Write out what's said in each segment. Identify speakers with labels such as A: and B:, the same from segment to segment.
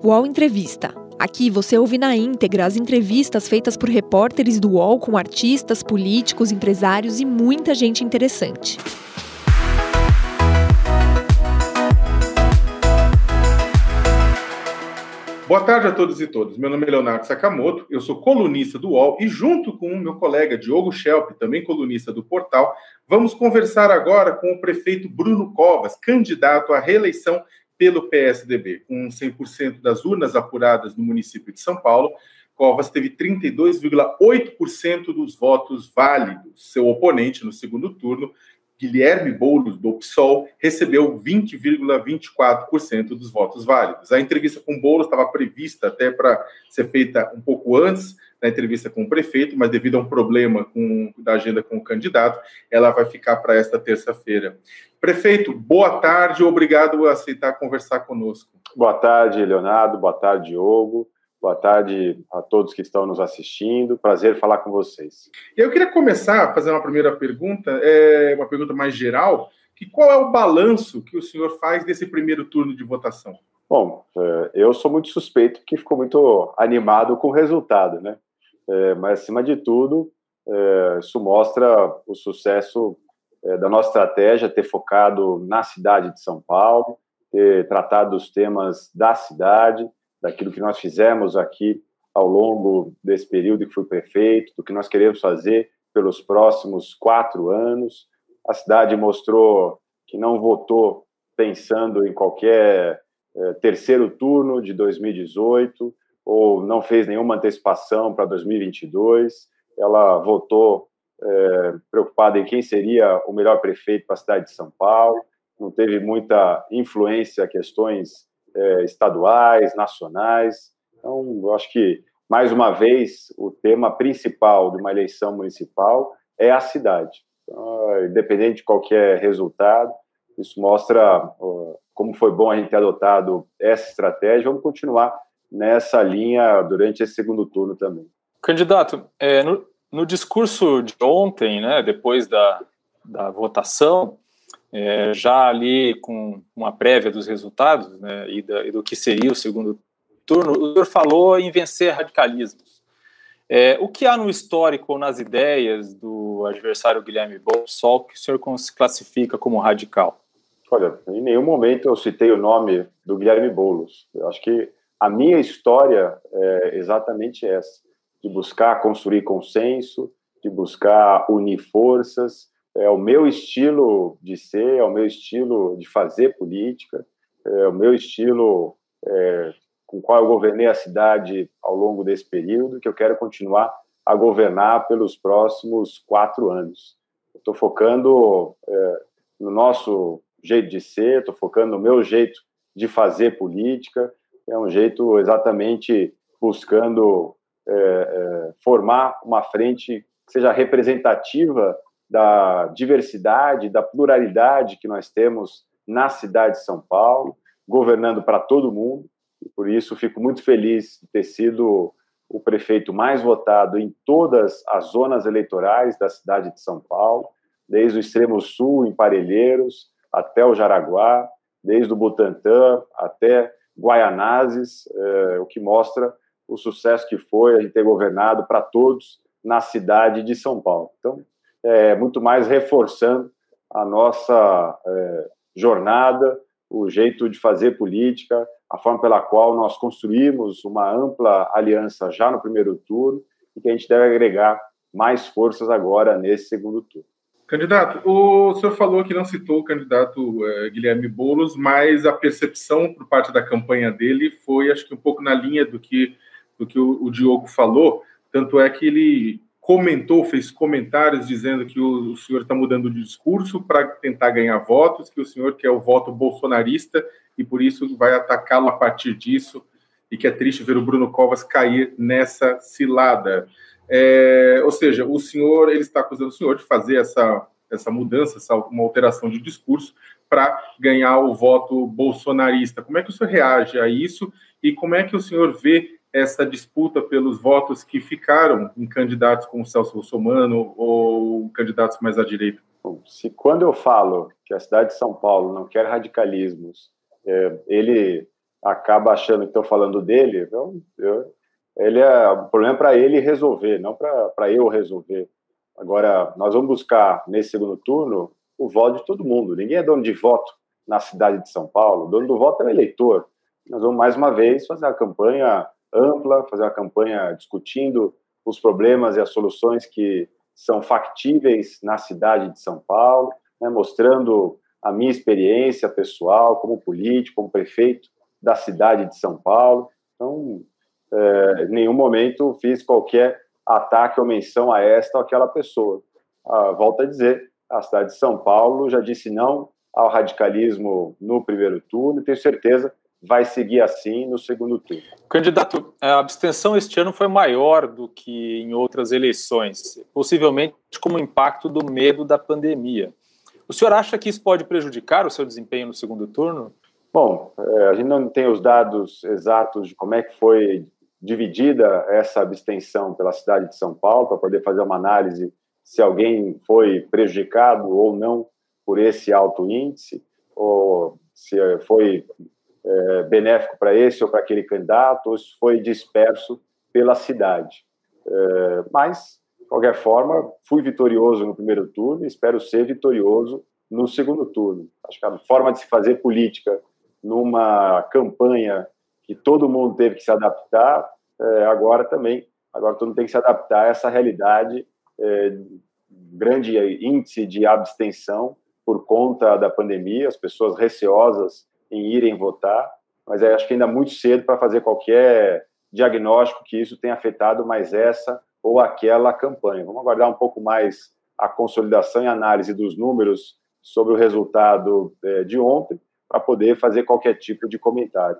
A: UOL Entrevista. Aqui você ouve na íntegra as entrevistas feitas por repórteres do UOL com artistas, políticos, empresários e muita gente interessante.
B: Boa tarde a todos e todas. Meu nome é Leonardo Sakamoto, eu sou colunista do UOL e, junto com o meu colega Diogo Schelp, também colunista do portal, vamos conversar agora com o prefeito Bruno Covas, candidato à reeleição pelo PSDB. Com 100% das urnas apuradas no município de São Paulo, Covas teve 32,8% dos votos válidos. Seu oponente no segundo turno, Guilherme Boulos, do PSOL, recebeu 20,24% dos votos válidos. A entrevista com Boulos estava prevista até para ser feita um pouco antes da entrevista com o prefeito, mas devido a um problema com, da agenda com o candidato, ela vai ficar para esta terça-feira. Prefeito, boa tarde, obrigado por aceitar conversar conosco.
C: Boa tarde, Leonardo, boa tarde, Diogo. Boa tarde a todos que estão nos assistindo. Prazer falar com vocês.
B: Eu queria começar a fazer uma primeira pergunta, é uma pergunta mais geral, que qual é o balanço que o senhor faz desse primeiro turno de votação?
C: Bom, é, eu sou muito suspeito porque ficou muito animado com o resultado, né? É, mas, acima de tudo, é, isso mostra o sucesso da nossa estratégia, ter focado na cidade de São Paulo, ter tratado os temas da cidade, daquilo que nós fizemos aqui ao longo desse período que fui prefeito, do que nós queremos fazer pelos próximos quatro anos. A cidade mostrou que não votou pensando em qualquer é, terceiro turno de 2018 ou não fez nenhuma antecipação para 2022. Ela votou é, preocupada em quem seria o melhor prefeito para a cidade de São Paulo. Não teve muita influência a questões é, estaduais, nacionais. Então, eu acho que, mais uma vez, o tema principal de uma eleição municipal é a cidade. Então, independente de qualquer resultado, isso mostra como foi bom a gente ter adotado essa estratégia. Vamos continuar nessa linha durante esse segundo turno também.
D: Candidato, é, no, no, discurso de ontem, né, depois da, da votação, é, já ali com uma prévia dos resultados né, e, da, e, do que seria o segundo turno, o senhor falou em vencer radicalismos. É, o que há no histórico ou nas ideias do adversário Guilherme Bolsol que o senhor classifica como radical?
C: Olha, em nenhum momento eu citei o nome do Guilherme Boulos. Eu acho que a minha história é exatamente essa, de buscar construir consenso, de buscar unir forças, é o meu estilo de ser, é o meu estilo de fazer política, é o meu estilo é, com qual eu governei a cidade ao longo desse período, que eu quero continuar a governar pelos próximos quatro anos. Estou focando é, no nosso jeito de ser, estou focando no meu jeito de fazer política, é um jeito exatamente buscando é, é, formar uma frente que seja representativa da diversidade, da pluralidade que nós temos na cidade de São Paulo, governando para todo mundo. E por isso fico muito feliz de ter sido o prefeito mais votado em todas as zonas eleitorais da cidade de São Paulo, desde o extremo sul, em Parelheiros, até o Jaraguá, desde o Butantã até Guaianazes, é, o que mostra o sucesso que foi a ter governado para todos na cidade de São Paulo. Então, é, muito mais reforçando a nossa é, jornada, o jeito de fazer política, a forma pela qual nós construímos uma ampla aliança já no primeiro turno e que a gente deve agregar mais forças agora nesse segundo turno.
B: Candidato, o senhor falou que não citou o candidato é, Guilherme Boulos, mas a percepção por parte da campanha dele foi, acho que um pouco na linha do que, do que o, o Diogo falou, tanto é que ele comentou, fez comentários dizendo que o, o senhor está mudando de discurso para tentar ganhar votos, que o senhor quer o voto bolsonarista e por isso vai atacá-lo a partir disso, e que é triste ver o Bruno Covas cair nessa cilada. É, ou seja, o senhor, ele está acusando o senhor de fazer essa, essa mudança, essa, uma alteração de discurso para ganhar o voto bolsonarista. Como é que o senhor reage a isso e como é que o senhor vê essa disputa pelos votos que ficaram em candidatos como Celso Russomano ou candidatos mais à direita?
C: Bom, se quando eu falo que a cidade de São Paulo não quer radicalismos, é, ele acaba achando que estou falando dele, então, eu, ele é o problema para ele resolver, não para eu resolver. Agora, nós vamos buscar nesse segundo turno o voto de todo mundo. Ninguém é dono de voto na cidade de São Paulo. O dono do voto é o eleitor. Nós vamos mais uma vez fazer a campanha ampla, fazer uma campanha discutindo os problemas e as soluções que são factíveis na cidade de São Paulo, né, mostrando a minha experiência pessoal como político, como prefeito da cidade de São Paulo. Então, é, em nenhum momento fiz qualquer ataque ou menção a esta ou aquela pessoa. Ah, volto a dizer, a cidade de São Paulo já disse não ao radicalismo no primeiro turno e tenho certeza vai seguir assim no segundo turno.
D: Candidato, a abstenção este ano foi maior do que em outras eleições, possivelmente como impacto do medo da pandemia. O senhor acha que isso pode prejudicar o seu desempenho no segundo turno?
C: Bom, é, a gente não tem os dados exatos de como é que foi dividida essa abstenção pela cidade de São Paulo, para poder fazer uma análise se alguém foi prejudicado ou não por esse alto índice, ou se foi é, benéfico para esse ou para aquele candidato, ou se foi disperso pela cidade. É, mas, de qualquer forma, fui vitorioso no primeiro turno e espero ser vitorioso no segundo turno. Acho que a forma de se fazer política numa campanha que todo mundo teve que se adaptar, é, agora também, agora todo mundo tem que se adaptar a essa realidade, é, grande índice de abstenção por conta da pandemia, as pessoas receosas em irem votar, mas é, acho que ainda muito cedo para fazer qualquer diagnóstico que isso tenha afetado mais essa ou aquela campanha. Vamos aguardar um pouco mais a consolidação e análise dos números sobre o resultado é, de ontem para poder fazer qualquer tipo de comentário.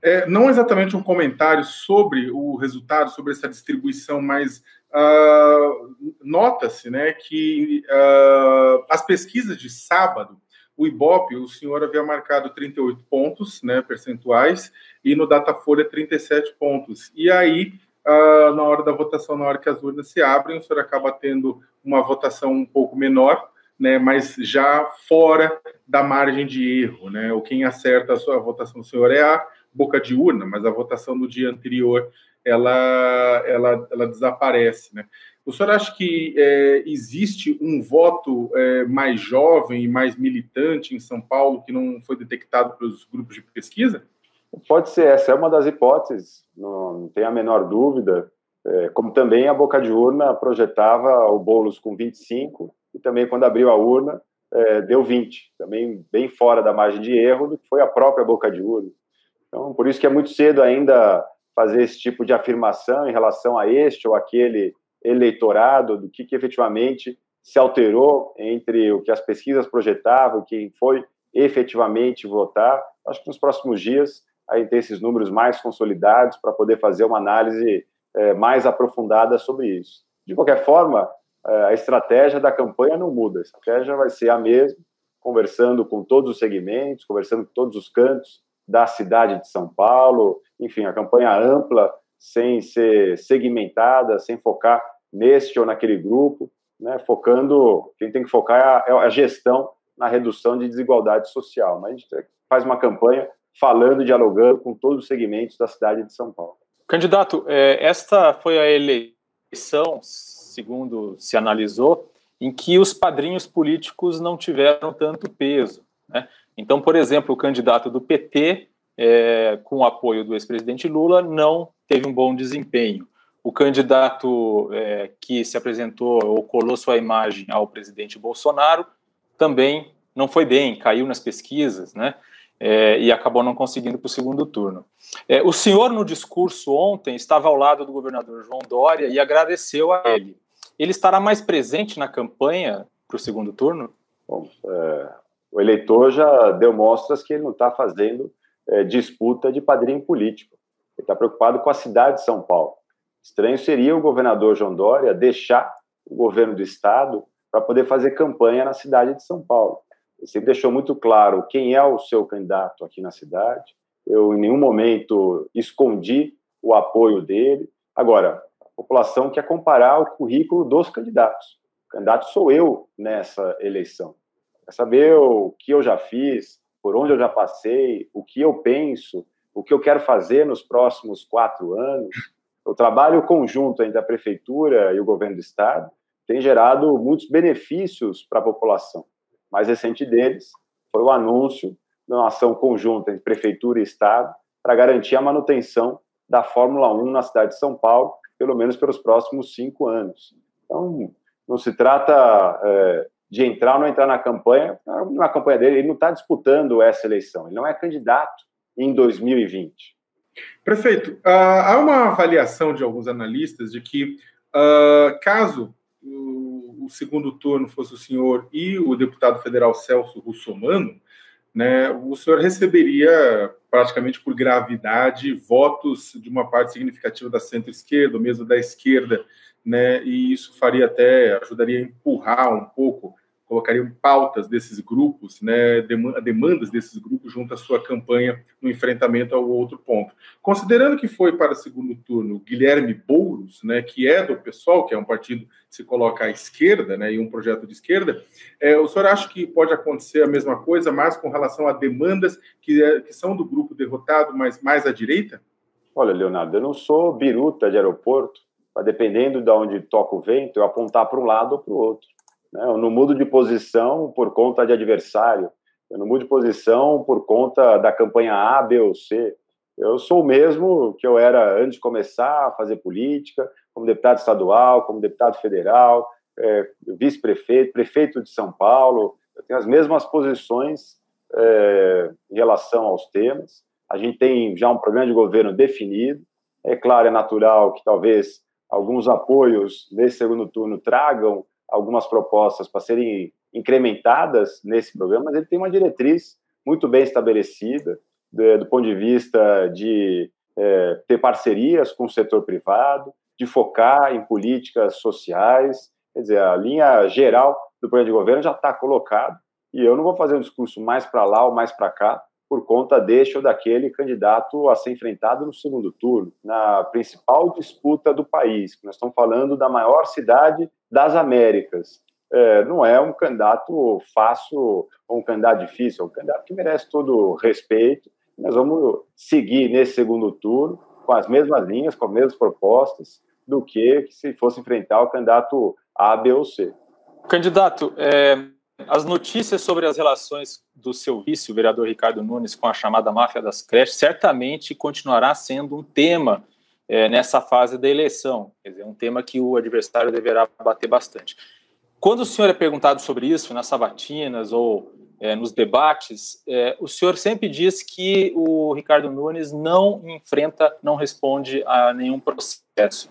B: É, não exatamente um comentário sobre o resultado, sobre essa distribuição, mas uh, nota-se né, que uh, as pesquisas de sábado o Ibope, o senhor havia marcado 38 pontos né, percentuais e no Datafolha 37 pontos. E aí, uh, na hora da votação, na hora que as urnas se abrem, o senhor acaba tendo uma votação um pouco menor, né, mas já fora da margem de erro. Né? O quem acerta a sua votação senhor é a boca de urna, mas a votação do dia anterior ela, ela, ela desaparece. Né? O senhor acha que é, existe um voto é, mais jovem e mais militante em São Paulo que não foi detectado pelos grupos de pesquisa?
C: Pode ser, essa é uma das hipóteses, não, não tem a menor dúvida. É, como também a boca de urna projetava o Boulos com 25 e também quando abriu a urna é, deu 20, também bem fora da margem de erro do que foi a própria boca de urna. Então, por isso que é muito cedo ainda fazer esse tipo de afirmação em relação a este ou aquele eleitorado, do que, que efetivamente se alterou entre o que as pesquisas projetavam, quem foi efetivamente votar. Acho que nos próximos dias a gente tem esses números mais consolidados para poder fazer uma análise é, mais aprofundada sobre isso. De qualquer forma, é, a estratégia da campanha não muda, a estratégia vai ser a mesma, conversando com todos os segmentos, conversando com todos os cantos da cidade de São Paulo, enfim, a campanha ampla sem ser segmentada, sem focar neste ou naquele grupo, né, focando, quem tem que focar é a, é a gestão na redução de desigualdade social. Mas a gente faz uma campanha falando, dialogando com todos os segmentos da cidade de São Paulo.
D: Candidato, é, esta foi a eleição, segundo se analisou, em que os padrinhos políticos não tiveram tanto peso. Né? Então, por exemplo, o candidato do PT, é, com o apoio do ex-presidente Lula, não teve um bom desempenho. O candidato é, que se apresentou ou colou sua imagem ao presidente Bolsonaro também não foi bem, caiu nas pesquisas, né? É, e acabou não conseguindo para o segundo turno. É, o senhor, no discurso ontem, estava ao lado do governador João Dória e agradeceu a ele. Ele estará mais presente na campanha para o segundo turno?
C: Bom, é, o eleitor já deu mostras que ele não está fazendo é, disputa de padrinho político. Ele está preocupado com a cidade de São Paulo. Estranho seria o governador João Dória deixar o governo do estado para poder fazer campanha na cidade de São Paulo. Ele sempre deixou muito claro quem é o seu candidato aqui na cidade. Eu, em nenhum momento, escondi o apoio dele. Agora, a população quer comparar o currículo dos candidatos. O candidato sou eu nessa eleição. Quer saber o que eu já fiz, por onde eu já passei, o que eu penso o que eu quero fazer nos próximos quatro anos. O trabalho conjunto entre a prefeitura e o governo do estado tem gerado muitos benefícios para a população. O mais recente deles foi o anúncio de uma ação conjunta entre prefeitura e estado para garantir a manutenção da Fórmula 1 na cidade de São Paulo, pelo menos pelos próximos cinco anos. Então, não se trata é, de entrar ou não entrar na campanha. Na campanha dele, ele não está disputando essa eleição, ele não é candidato em 2020.
B: Prefeito, uh, há uma avaliação de alguns analistas de que, uh, caso o, segundo turno fosse o senhor e o deputado federal Celso Russomano, né, o senhor receberia praticamente por gravidade votos de uma parte significativa da centro-esquerda, mesmo da esquerda, né, e isso faria até, ajudaria a empurrar um pouco colocariam pautas desses grupos, né, demandas desses grupos junto à sua campanha no enfrentamento ao outro ponto. Considerando que foi para o segundo turno Guilherme Boulos, né, que é do PSOL, que é um partido que se coloca à esquerda, né, e um projeto de esquerda, é, o senhor acha que pode acontecer a mesma coisa, mas com relação a demandas que, é, que são do grupo derrotado, mas mais à direita?
C: Olha, Leonardo, eu não sou biruta de aeroporto, mas dependendo de onde toca o vento, eu apontar para um lado ou para o outro. Né? Eu não mudo de posição por conta de adversário. Eu não mudo de posição por conta da campanha A, B ou C. Eu sou o mesmo que eu era antes de começar a fazer política, como deputado estadual, como deputado federal, é, vice-prefeito, prefeito de São Paulo. Eu tenho as mesmas posições é, em relação aos temas. A gente tem já um programa de governo definido. É claro, é natural que talvez alguns apoios nesse segundo turno tragam algumas propostas para serem incrementadas nesse programa, mas ele tem uma diretriz muito bem estabelecida do, do ponto de vista de é, ter parcerias com o setor privado, de focar em políticas sociais, quer dizer, a linha geral do programa de governo já está colocado e eu não vou fazer um discurso mais para lá ou mais para cá, por conta deste ou daquele candidato a ser enfrentado no segundo turno, na principal disputa do país. Nós estamos falando da maior cidade das Américas. É, não é um candidato fácil ou um candidato difícil, é um candidato que merece todo respeito. Nós vamos seguir nesse segundo turno com as mesmas linhas, com as mesmas propostas, do que se fosse enfrentar o candidato A, B ou C.
D: Candidato, é, as notícias sobre as relações do seu vice, o vereador Ricardo Nunes, com a chamada máfia das creches, certamente continuará sendo um tema é, nessa fase da eleição. Quer dizer, um tema que o adversário deverá bater bastante. Quando o senhor é perguntado sobre isso nas sabatinas ou é, nos debates, é, o senhor sempre diz que o Ricardo Nunes não enfrenta, não responde a nenhum processo.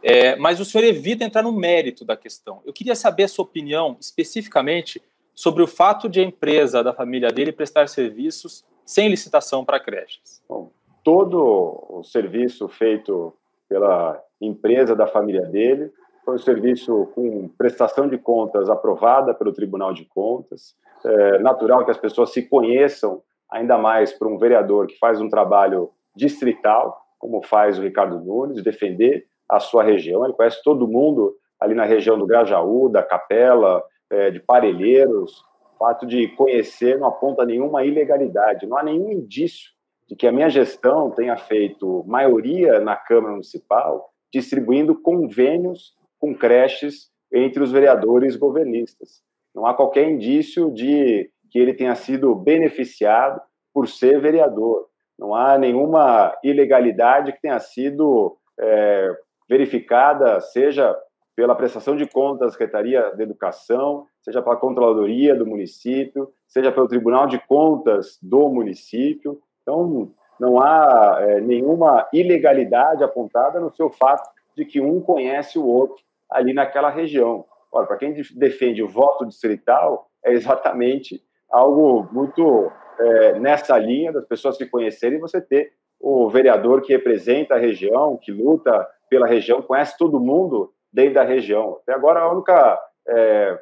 D: É, mas o senhor evita entrar no mérito da questão. Eu queria saber a sua opinião especificamente sobre o fato de a empresa da família dele prestar serviços sem licitação para creches.
C: Bom, todo o serviço feito pela empresa da família dele foi um serviço com prestação de contas aprovada pelo Tribunal de Contas. É natural que as pessoas se conheçam ainda mais para um vereador que faz um trabalho distrital, como faz o Ricardo Nunes, defender a sua região. Ele conhece todo mundo ali na região do Grajaú, da Capela, é, de Parelheiros. Fato de conhecer não aponta nenhuma ilegalidade, não há nenhum indício de que a minha gestão tenha feito maioria na Câmara Municipal, distribuindo convênios com creches entre os vereadores governistas. Não há qualquer indício de que ele tenha sido beneficiado por ser vereador. Não há nenhuma ilegalidade que tenha sido é, verificada, seja pela prestação de contas da Secretaria de Educação, seja pela Controladoria do município, seja pelo Tribunal de Contas do município. Então, não há é, nenhuma ilegalidade apontada no seu fato de que um conhece o outro ali naquela região. Ora, para quem defende o voto distrital, é exatamente algo muito é, nessa linha das pessoas se conhecerem e você ter o vereador que representa a região, que luta pela região, conhece todo mundo dentro da região. Até agora, a única é,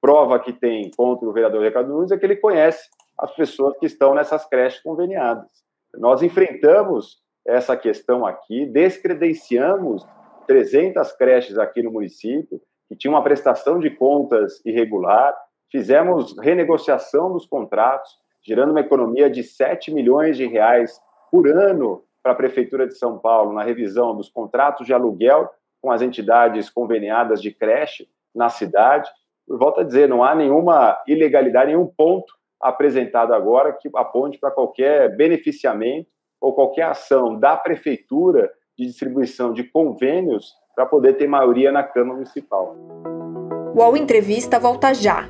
C: prova que tem contra o vereador Ricardo Nunes é que ele conhece as pessoas que estão nessas creches conveniadas. Nós enfrentamos essa questão aqui, descredenciamos 300 creches aqui no município, que tinham uma prestação de contas irregular, fizemos renegociação dos contratos, gerando uma economia de 7 milhões de reais por ano para a Prefeitura de São Paulo na revisão dos contratos de aluguel com as entidades conveniadas de creche na cidade. Eu volto a dizer, não há nenhuma ilegalidade, nenhum ponto apresentado agora que aponte para qualquer beneficiamento ou qualquer ação da Prefeitura de distribuição de convênios para poder ter maioria na Câmara Municipal.
A: O UOL Entrevista volta já.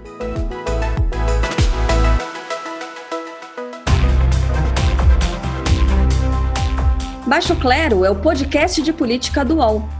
A: Baixo Clero é o podcast de política do UOL.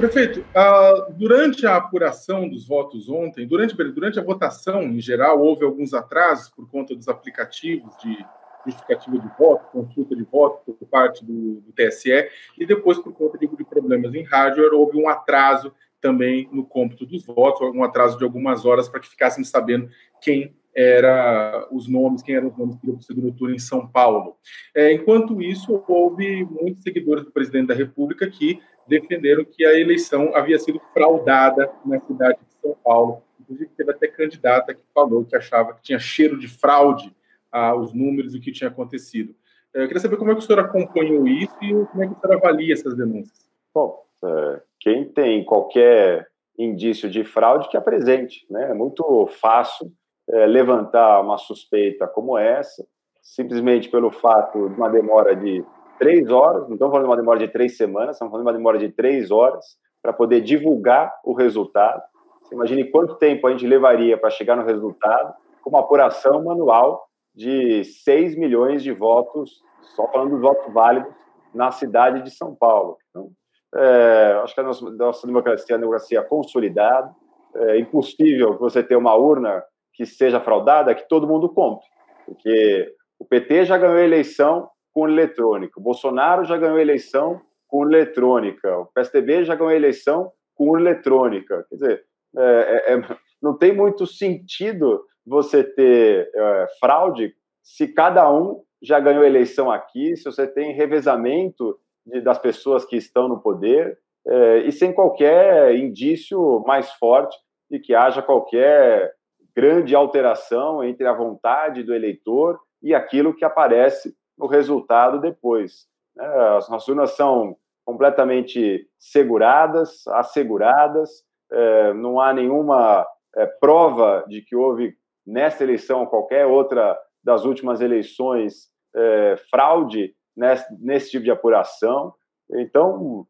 B: Prefeito, uh, durante a apuração dos votos ontem, durante, durante a votação em geral, houve alguns atrasos por conta dos aplicativos de justificativa de voto, consulta de voto por parte do, do TSE, e depois, por conta de, de problemas em hardware, houve um atraso também no cômputo dos votos, um atraso de algumas horas para que ficássemos sabendo quem era os nomes, quem eram os nomes que iriam para o segundo turno em São Paulo. É, enquanto isso, houve muitos seguidores do presidente da República que defenderam que a eleição havia sido fraudada na cidade de São Paulo. Inclusive, teve até candidata que falou que achava que tinha cheiro de fraude aos números e o que tinha acontecido. É, eu queria saber como é que o senhor acompanhou isso e como é que o senhor avalia essas denúncias.
C: Bom, é, quem tem qualquer indício de fraude que apresente. Né? É muito fácil é, levantar uma suspeita como essa, simplesmente pelo fato de uma demora de três horas, não estamos falando de uma demora de três semanas, estamos falando de uma demora de três horas para poder divulgar o resultado. Você imagine quanto tempo a gente levaria para chegar no resultado com uma apuração manual de 6 milhões de votos, só falando dos votos válidos, na cidade de São Paulo. Então, é, acho que a nossa, nossa democracia é uma democracia consolidada, é impossível você ter uma urna que seja fraudada, que todo mundo compre, porque o PT já ganhou a eleição com eletrônica. O Bolsonaro já ganhou eleição com eletrônica. O PSDB já ganhou eleição com eletrônica. Quer dizer, é, é, é, não tem muito sentido você ter é, fraude se cada um já ganhou eleição aqui, se você tem revezamento de, das pessoas que estão no poder é, e sem qualquer indício mais forte de que haja qualquer grande alteração entre a vontade do eleitor e aquilo que aparece no resultado depois. Né? As nossas urnas são completamente seguradas, asseguradas, é, não há nenhuma é, prova de que houve nesta eleição, qualquer outra das últimas eleições, é, fraude nesse, tipo de apuração. Então,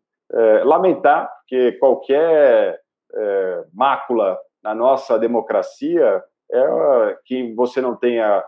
C: lamentar que qualquer mácula na nossa democracia é que você não tenha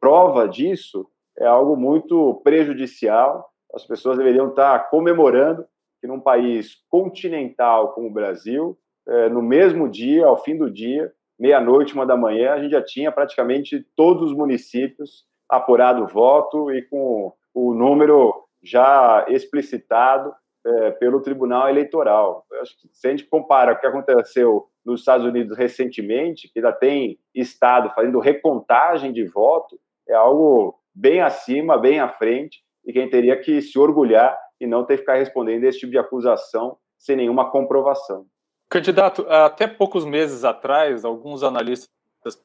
C: prova disso é algo muito prejudicial. As pessoas deveriam estar comemorando que num país continental como o Brasil, é, no mesmo dia, ao fim do dia, meia-noite, uma da manhã, a gente já tinha praticamente todos os municípios apurado o voto e com o número já explicitado é, pelo Tribunal Eleitoral. Acho que se a gente compara o que aconteceu nos Estados Unidos recentemente, que ainda tem estado fazendo recontagem de voto, é algo bem acima, bem à frente, e quem teria que se orgulhar e não ter que ficar respondendo esse tipo de acusação sem nenhuma comprovação.
D: Candidato, até poucos meses atrás, alguns analistas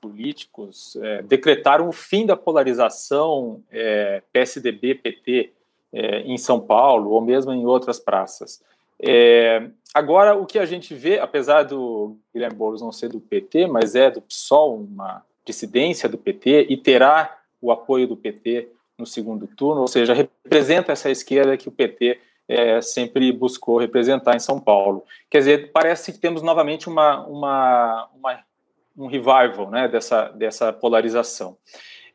D: políticos é, decretaram o fim da polarização é, PSDB-PT é, em São Paulo ou mesmo em outras praças. É, agora, o que a gente vê, apesar do Guilherme Boulos não ser do PT, mas é do PSOL, uma dissidência do PT, e terá o apoio do PT no segundo turno, ou seja, representa essa esquerda que o PT é, sempre buscou representar em São Paulo. Quer dizer, parece que temos novamente uma, uma, uma um revival né, dessa, dessa polarização.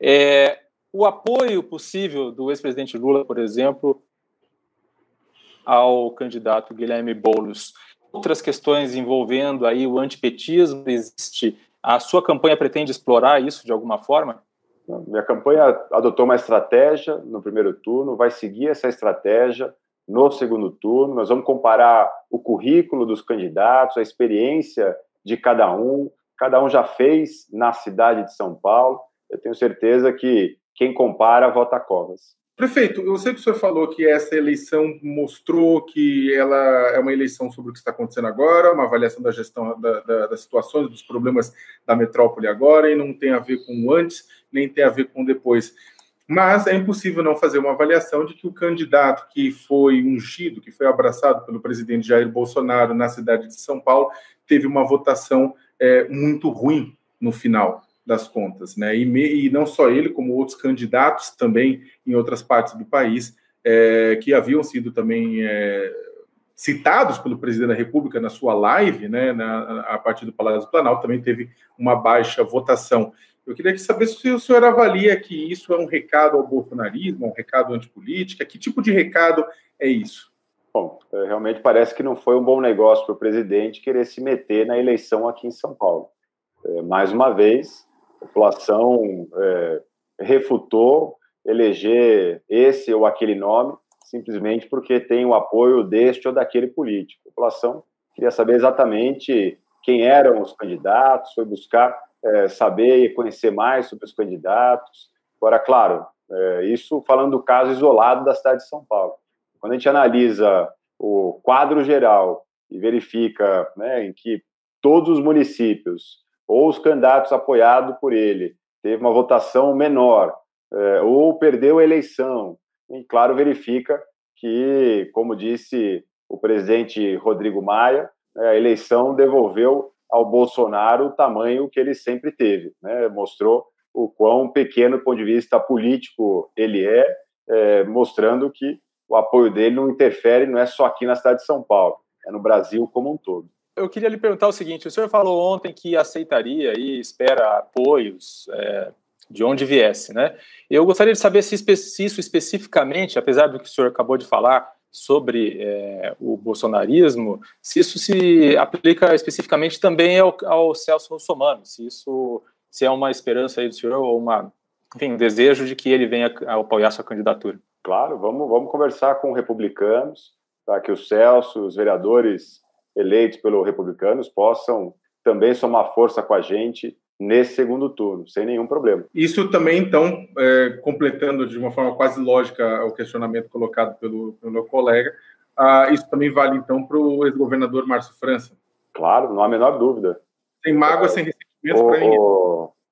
D: É, o apoio possível do ex-presidente Lula, por exemplo, ao candidato Guilherme Boulos, outras questões envolvendo aí o antipetismo, existe? A sua campanha pretende explorar isso de alguma forma?
C: Minha campanha adotou uma estratégia no primeiro turno, vai seguir essa estratégia no segundo turno, nós vamos comparar o currículo dos candidatos, a experiência de cada um, cada um já fez na cidade de São Paulo. Eu tenho certeza que quem compara vota Covas.
B: Prefeito, eu sei que o senhor falou que essa eleição mostrou que ela é uma eleição sobre o que está acontecendo agora, uma avaliação da gestão da, da, das situações, dos problemas da metrópole agora, e não tem a ver com o antes, nem tem a ver com depois. Mas é impossível não fazer uma avaliação de que o candidato que foi ungido, que foi abraçado pelo presidente Jair Bolsonaro na cidade de São Paulo, teve uma votação é, muito ruim no final das contas, né? E, me, e, não só ele, como outros candidatos também em outras partes do país é, que haviam sido também é, citados pelo presidente da República na sua live, né? Na, a partir do Palácio do Planalto também teve uma baixa votação. Eu queria saber se o senhor avalia que isso é um recado ao bolsonarismo, um recado antipolítica. Que tipo de recado é isso?
C: Bom, é, realmente parece que não foi um bom negócio para o presidente querer se meter na eleição aqui em São Paulo. É, mais uma vez, a população é, refutou eleger esse ou aquele nome simplesmente porque tem o apoio deste ou daquele político. A população queria saber exatamente quem eram os candidatos, foi buscar é, saber e conhecer mais sobre os candidatos. Agora, claro, é, isso falando do caso isolado da cidade de São Paulo. Quando a gente analisa o quadro geral e verifica né, em que todos os municípios ou os candidatos apoiados por ele teve uma votação menor é, ou perdeu a eleição, e claro verifica que, como disse o presidente Rodrigo Maia, né, a eleição devolveu ao Bolsonaro o tamanho que ele sempre teve. Né? Mostrou o quão pequeno do ponto de vista político ele é, é, mostrando que o apoio dele não interfere, não é só aqui na cidade de São Paulo, é no Brasil como um todo.
D: Eu queria lhe perguntar o seguinte: o senhor falou ontem que aceitaria e espera apoios é, de onde viesse, né? Eu gostaria de saber se, se isso especificamente, apesar do que o senhor acabou de falar, sobre é, o bolsonarismo, se isso se aplica especificamente também ao, ao Celso Russomano, se isso se é uma esperança aí do senhor ou uma, enfim, um desejo de que ele venha a apoiar sua candidatura.
C: Claro, vamos, vamos conversar com republicanos, para que o Celso, os vereadores eleitos pelos republicanos possam também somar força com a gente nesse segundo turno, sem nenhum problema.
B: Isso também, então, é, completando de uma forma quase lógica o questionamento colocado pelo, pelo meu colega, ah, isso também vale, então, para o ex-governador Márcio França?
C: Claro, não há a menor dúvida.
B: Sem mágoa, é, sem ressentimento para ninguém.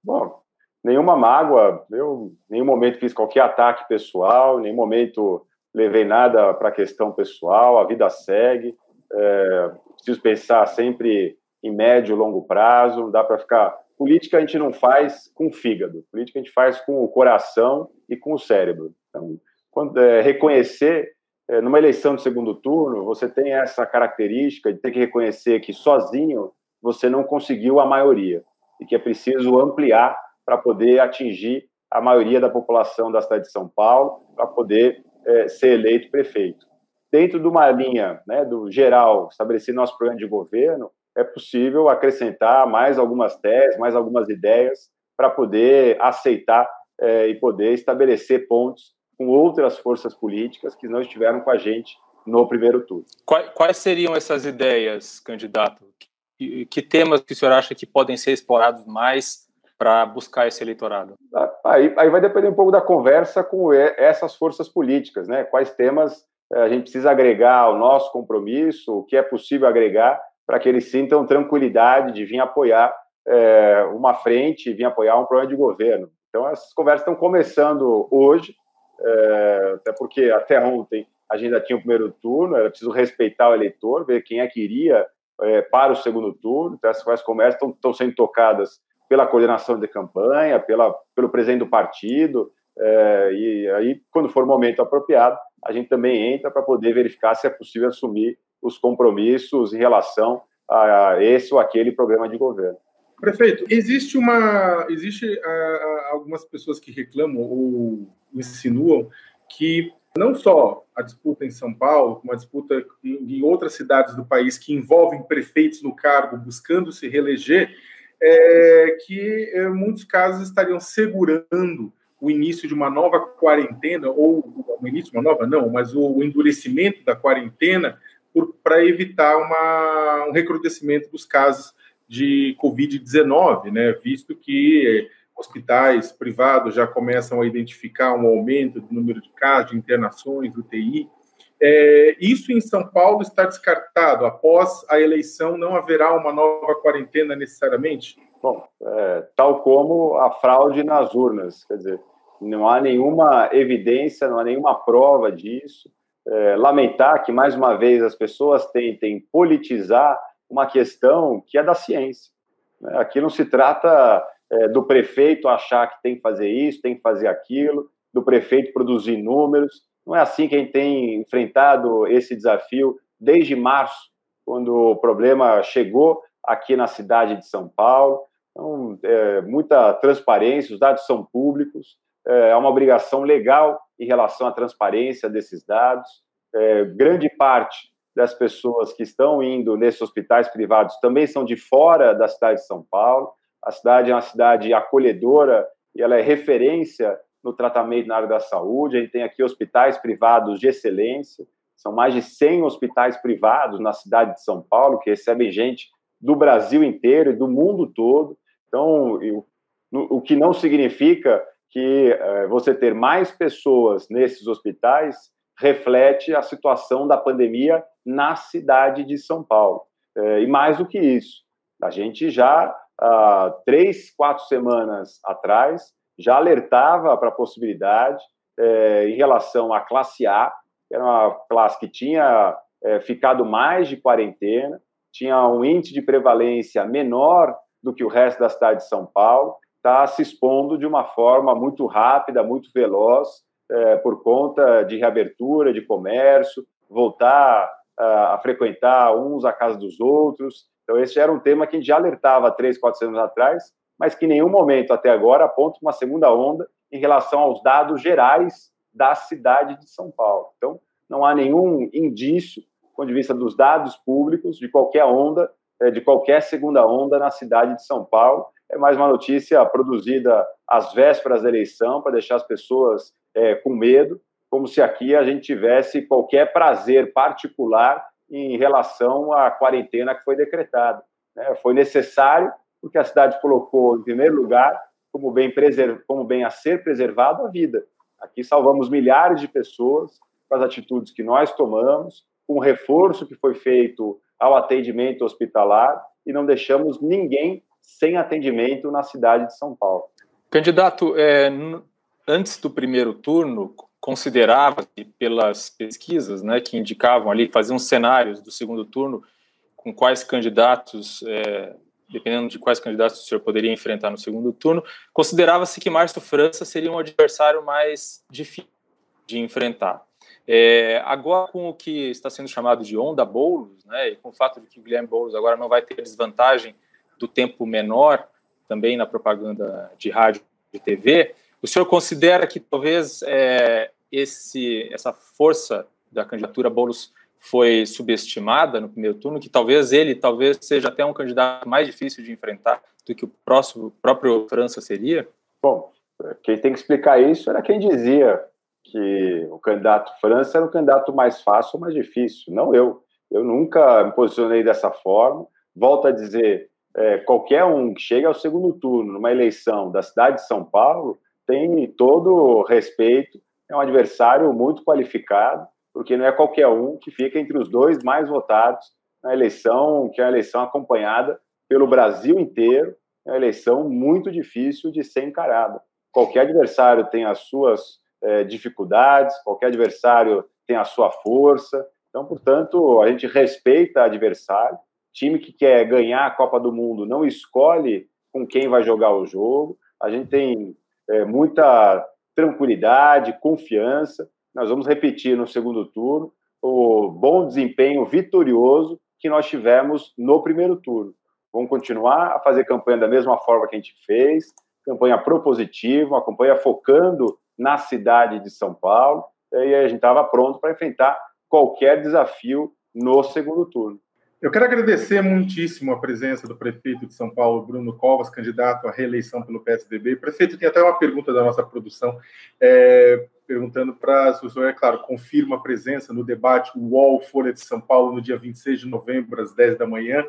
C: Bom, nenhuma mágoa, eu em nenhum momento fiz qualquer ataque pessoal, em nenhum momento levei nada para a questão pessoal, a vida segue, é, preciso pensar sempre em médio e longo prazo, não dá para ficar política a gente não faz com o fígado, política a gente faz com o coração e com o cérebro. Então, quando é, reconhecer é, numa eleição de segundo turno, você tem essa característica de ter que reconhecer que sozinho você não conseguiu a maioria e que é preciso ampliar para poder atingir a maioria da população da cidade de São Paulo para poder é, ser eleito prefeito. Dentro de uma linha né, do geral, estabelecer nosso programa de governo, é possível acrescentar mais algumas teses, mais algumas ideias para poder aceitar é, e poder estabelecer pontos com outras forças políticas que não estiveram com a gente no primeiro turno.
D: Quais seriam essas ideias, candidato? Que, que temas que o senhor acha que podem ser explorados mais para buscar esse eleitorado?
C: Aí, aí, vai depender um pouco da conversa com essas forças políticas, né? Quais temas é, a gente precisa agregar ao nosso compromisso, o que é possível agregar para que eles sintam tranquilidade de vir apoiar é, uma frente, vir apoiar um programa de governo. Então, essas conversas estão começando hoje, é, até porque até ontem a gente ainda tinha o primeiro turno, era preciso respeitar o eleitor, ver quem é que iria é, para o segundo turno. Então, essas conversas estão, estão sendo tocadas pela coordenação de campanha, pela, pelo presidente do partido, é, e aí, quando for o momento apropriado, a gente também entra para poder verificar se é possível assumir os compromissos em relação a esse ou aquele programa de governo.
B: Prefeito, existe uma, existe uh, algumas pessoas que reclamam ou insinuam que não só a disputa em São Paulo, como a disputa em, outras cidades do país que envolvem prefeitos no cargo buscando se reeleger, é, que em muitos casos estariam segurando o início de uma nova quarentena, ou o início de uma nova, não, mas o endurecimento da quarentena para evitar uma, um recrudescimento dos casos de Covid-19, né, visto que hospitais privados já começam a identificar um aumento do número de casos, de internações, UTI. É, isso em São Paulo está descartado. Após a eleição, não haverá uma nova quarentena necessariamente?
C: Bom, é, tal como a fraude nas urnas, quer dizer, não há nenhuma evidência, não há nenhuma prova disso. É, lamentar que, mais uma vez, as pessoas tentem politizar uma questão que é da ciência. Né? Aqui não se trata é, do prefeito achar que tem que fazer isso, tem que fazer aquilo, do prefeito produzir números. Não é assim que a gente tem enfrentado esse desafio desde março, quando o problema chegou aqui na cidade de São Paulo. Então, é, muita transparência, os dados são públicos, é, há uma obrigação legal em relação à transparência desses dados. É, grande parte das pessoas que estão indo nesses hospitais privados também são de fora da cidade de São Paulo. A cidade é uma cidade acolhedora e ela é referência no tratamento na área da saúde. A gente tem aqui hospitais privados de excelência. São mais de 100 hospitais privados na cidade de São Paulo que recebem gente do Brasil inteiro e do mundo todo. Então, o que não significa que é, você ter mais pessoas nesses hospitais reflete a situação da pandemia na cidade de São Paulo. É, e mais do que isso, a gente já, há três, quatro semanas atrás, já alertava para a possibilidade é, em relação à classe A, que era uma classe que tinha ficado mais de quarentena, tinha um índice de prevalência menor do que o resto da cidade de São Paulo, está se expondo de uma forma muito rápida, muito veloz, é, por conta de reabertura de comércio, voltar a, a frequentar uns a casa dos outros. Então, esse era um tema que a gente já alertava três, quatro anos atrás, mas que em nenhum momento até agora aponta uma segunda onda em relação aos dados gerais da cidade de São Paulo. Então, não há nenhum indício, do ponto de vista dos dados públicos, de qualquer onda, é, de qualquer segunda onda na cidade de São Paulo é mais uma notícia produzida às vésperas da eleição para deixar as pessoas é, com medo, como se aqui a gente tivesse qualquer prazer particular em relação à quarentena que foi decretada. Né? Foi necessário, porque a cidade colocou em primeiro lugar como bem, preserv... como bem a ser preservado a vida. Aqui salvamos milhares de pessoas com as atitudes que nós tomamos, com o reforço que foi feito ao atendimento hospitalar e não deixamos ninguém sem atendimento na cidade de São Paulo.
D: Candidato, é, antes do primeiro turno, considerava pelas pesquisas né, que indicavam ali, faziam cenários do segundo turno, com quais candidatos, é, dependendo de quais candidatos o senhor poderia enfrentar no segundo turno, considerava-se que Márcio França seria um adversário mais difícil de enfrentar. É, agora, com o que está sendo chamado de onda Boulos, né, e com o fato de que o Guilherme Boulos agora não vai ter desvantagem do tempo menor, também na propaganda de rádio e TV, o senhor considera que talvez é, esse, essa força da candidatura Boulos foi subestimada no primeiro turno, que talvez ele talvez seja até um candidato mais difícil de enfrentar do que o próximo, próprio França seria?
C: Bom, quem tem que explicar isso era quem dizia que o candidato França era o candidato mais fácil ou mais difícil, não eu. Eu nunca me posicionei dessa forma. Volto a dizer, é, qualquer um que chega ao segundo turno numa eleição da cidade de São Paulo tem todo respeito, é um adversário muito qualificado, porque não é qualquer um que fica entre os dois mais votados na eleição, que é uma eleição acompanhada pelo Brasil inteiro, é uma eleição muito difícil de ser encarada. Qualquer adversário tem as suas é, dificuldades, qualquer adversário tem a sua força, então, portanto, a gente respeita o adversário, time que quer ganhar a Copa do Mundo não escolhe com quem vai jogar o jogo. A gente tem é, muita tranquilidade, confiança. Nós vamos repetir no segundo turno o bom desempenho vitorioso que nós tivemos no primeiro turno. Vamos continuar a fazer campanha da mesma forma que a gente fez, campanha propositiva, uma campanha focando na cidade de São Paulo, e a gente estava pronto para enfrentar qualquer desafio no segundo turno.
B: Eu quero agradecer muitíssimo a presença do prefeito de São Paulo, Bruno Covas, candidato à reeleição pelo PSDB. Prefeito, tem até uma pergunta da nossa produção, é, perguntando para se o senhor, é claro, confirma a presença no debate UOL Folha de São Paulo no dia 26 de novembro, às 10 da manhã.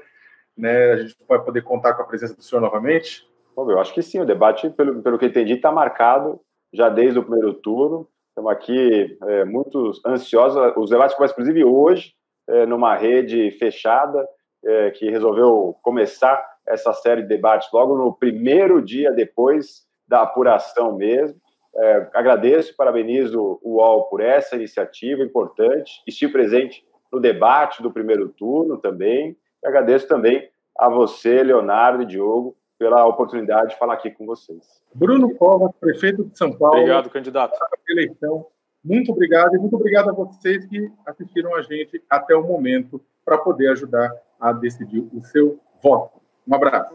B: Né, a gente vai poder contar com a presença do senhor novamente?
C: Bom, eu acho que sim, o debate, pelo, pelo que entendi, está marcado já desde o primeiro turno. Estamos aqui é, muito ansiosos. Os debates começam, inclusive, hoje, é, numa rede fechada, é, que resolveu começar essa série de debates logo no primeiro dia depois da apuração mesmo. É, agradeço, parabenizo o UOL por essa iniciativa importante. Estive presente no debate do primeiro turno também. E agradeço também a você, Leonardo e Diogo, pela oportunidade de falar aqui com vocês.
B: Bruno Covas, prefeito de São Paulo.
D: Obrigado, candidato.
B: Eleição. Muito obrigado e muito obrigado a vocês que assistiram a gente até o momento para poder ajudar a decidir o seu voto. Um abraço.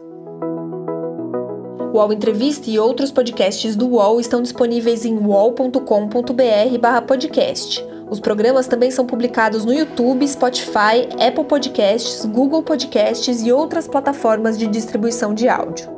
A: O UOL Entrevista e outros podcasts do UOL estão disponíveis em uol.com.br/podcast. Os programas também são publicados no YouTube, Spotify, Apple Podcasts, Google Podcasts e outras plataformas de distribuição de áudio.